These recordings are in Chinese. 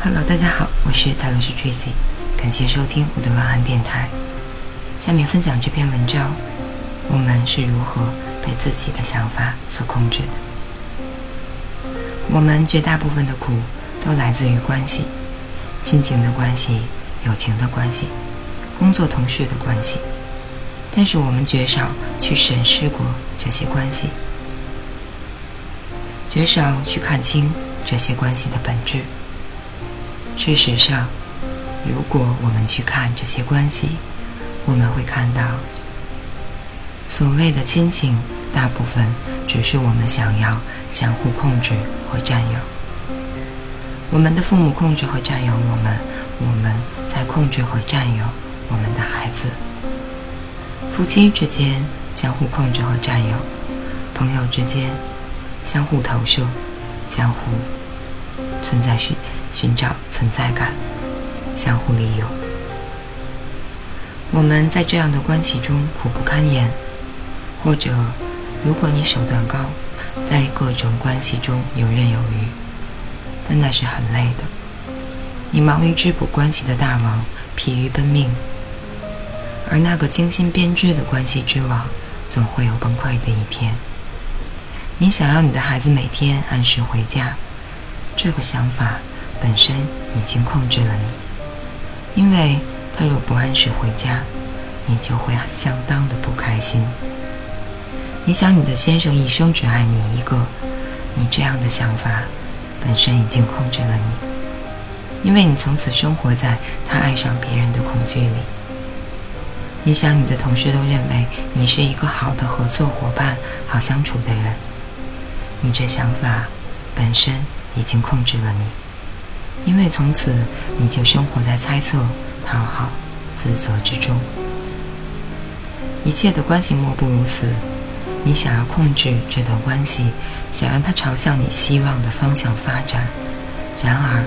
Hello，大家好，我是泰罗斯 Tracy，感谢收听我的晚安电台。下面分享这篇文章：我们是如何被自己的想法所控制的？我们绝大部分的苦都来自于关系，亲情的关系、友情的关系、工作同事的关系。但是我们绝少去审视过这些关系，绝少去看清这些关系的本质。事实上，如果我们去看这些关系，我们会看到，所谓的亲情，大部分只是我们想要相互控制和占有。我们的父母控制和占有我们，我们在控制和占有我们的孩子。夫妻之间相互控制和占有，朋友之间相互投射，相互存在寻寻找存在感，相互利用。我们在这样的关系中苦不堪言，或者，如果你手段高，在各种关系中游刃有余，但那是很累的。你忙于织补关系的大网，疲于奔命。而那个精心编织的关系之网，总会有崩溃的一天。你想要你的孩子每天按时回家，这个想法本身已经控制了你，因为他若不按时回家，你就会相当的不开心。你想你的先生一生只爱你一个，你这样的想法本身已经控制了你，因为你从此生活在他爱上别人的恐惧里。你想，你的同事都认为你是一个好的合作伙伴、好相处的人。你这想法本身已经控制了你，因为从此你就生活在猜测、讨好、自责之中。一切的关系莫不如此。你想要控制这段关系，想让它朝向你希望的方向发展，然而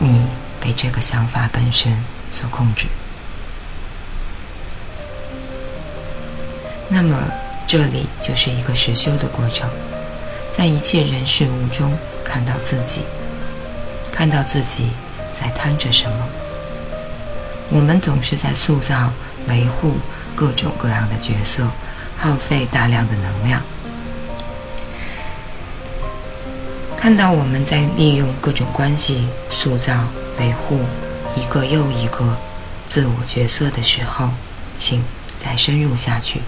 你被这个想法本身所控制。那么，这里就是一个实修的过程，在一切人事物中看到自己，看到自己在贪着什么。我们总是在塑造、维护各种各样的角色，耗费大量的能量。看到我们在利用各种关系塑造、维护一个又一个自我角色的时候，请再深入下去。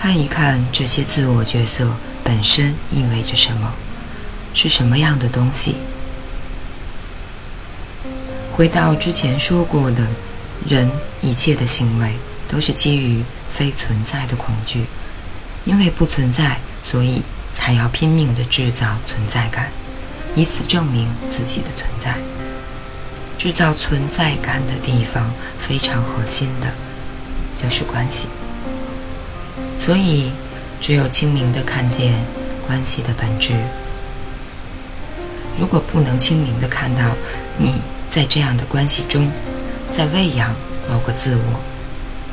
看一看这些自我角色本身意味着什么，是什么样的东西？回到之前说过的，人一切的行为都是基于非存在的恐惧，因为不存在，所以才要拼命的制造存在感，以此证明自己的存在。制造存在感的地方非常核心的，就是关系。所以，只有清明的看见关系的本质。如果不能清明的看到你在这样的关系中，在喂养某个自我，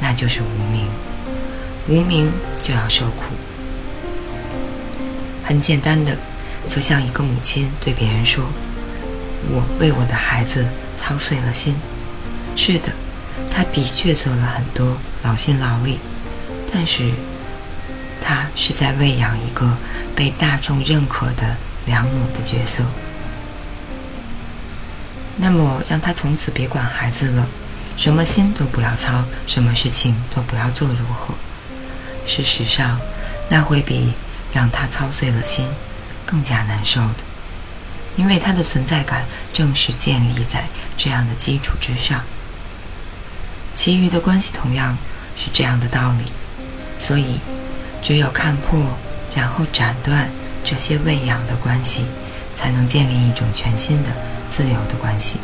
那就是无名。无名就要受苦。很简单的，就像一个母亲对别人说：“我为我的孩子操碎了心。”是的，他的确做了很多劳心劳力，但是。他是在喂养一个被大众认可的良母的角色。那么，让他从此别管孩子了，什么心都不要操，什么事情都不要做，如何？事实上，那会比让他操碎了心更加难受的，因为他的存在感正是建立在这样的基础之上。其余的关系同样是这样的道理，所以。只有看破，然后斩断这些喂养的关系，才能建立一种全新的、自由的关系。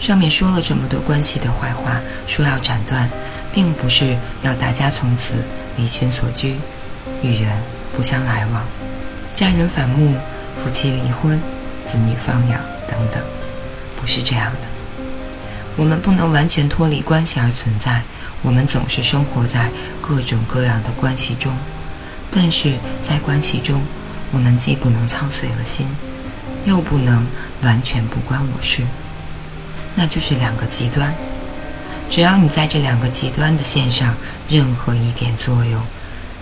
上面说了这么多关系的坏话，说要斩断，并不是要大家从此离群所居，与人不相来往，家人反目，夫妻离婚，子女放养等等，不是这样的。我们不能完全脱离关系而存在。我们总是生活在各种各样的关系中，但是在关系中，我们既不能操碎了心，又不能完全不关我事，那就是两个极端。只要你在这两个极端的线上任何一点作用，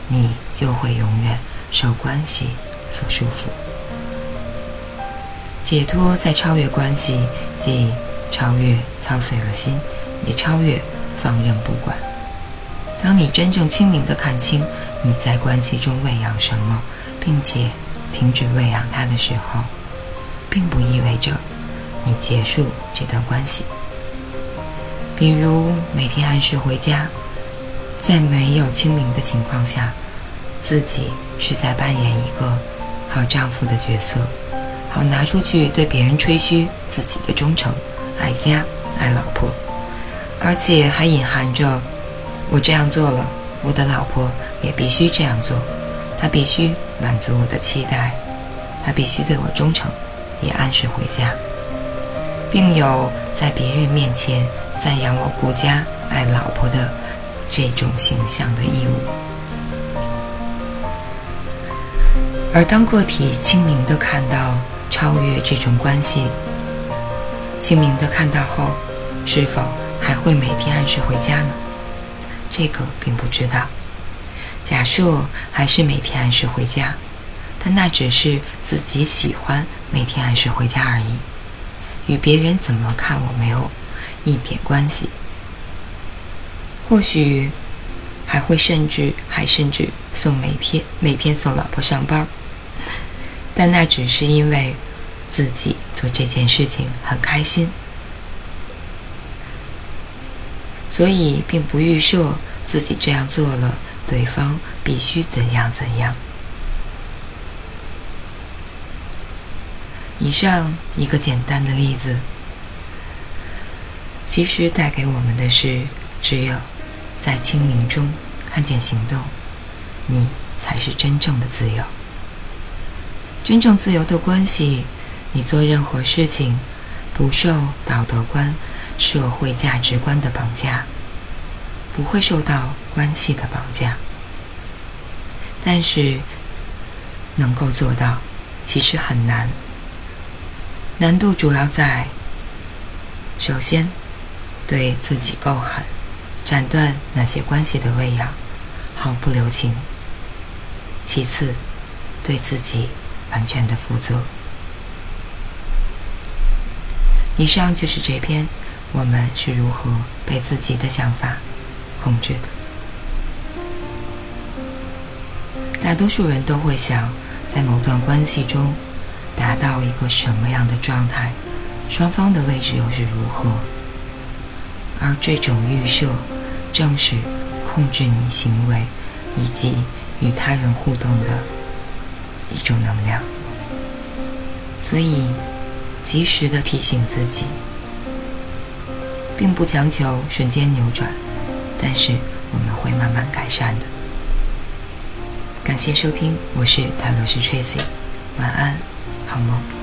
你就会永远受关系所束缚。解脱在超越关系，即超越操碎了心，也超越放任不管。当你真正清明地看清你在关系中喂养什么，并且停止喂养它的时候，并不意味着你结束这段关系。比如每天按时回家，在没有清明的情况下，自己是在扮演一个好丈夫的角色，好拿出去对别人吹嘘自己的忠诚、爱家、爱老婆，而且还隐含着。我这样做了，我的老婆也必须这样做，她必须满足我的期待，她必须对我忠诚，也按时回家，并有在别人面前赞扬我顾家爱老婆的这种形象的义务。而当个体清明的看到超越这种关系，清明的看到后，是否还会每天按时回家呢？这个并不知道。假设还是每天按时回家，但那只是自己喜欢每天按时回家而已，与别人怎么看我没有一点关系。或许还会甚至还甚至送每天每天送老婆上班，但那只是因为自己做这件事情很开心。所以，并不预设自己这样做了，对方必须怎样怎样。以上一个简单的例子，其实带给我们的是：只有在清明中看见行动，你才是真正的自由。真正自由的关系，你做任何事情，不受道德观。社会价值观的绑架，不会受到关系的绑架，但是能够做到，其实很难。难度主要在：首先，对自己够狠，斩断那些关系的喂养，毫不留情；其次，对自己完全的负责。以上就是这篇。我们是如何被自己的想法控制的？大多数人都会想，在某段关系中达到一个什么样的状态，双方的位置又是如何？而这种预设，正是控制你行为以及与他人互动的一种能量。所以，及时的提醒自己。并不强求瞬间扭转，但是我们会慢慢改善的。感谢收听，我是泰罗斯 Tracy，晚安，好梦。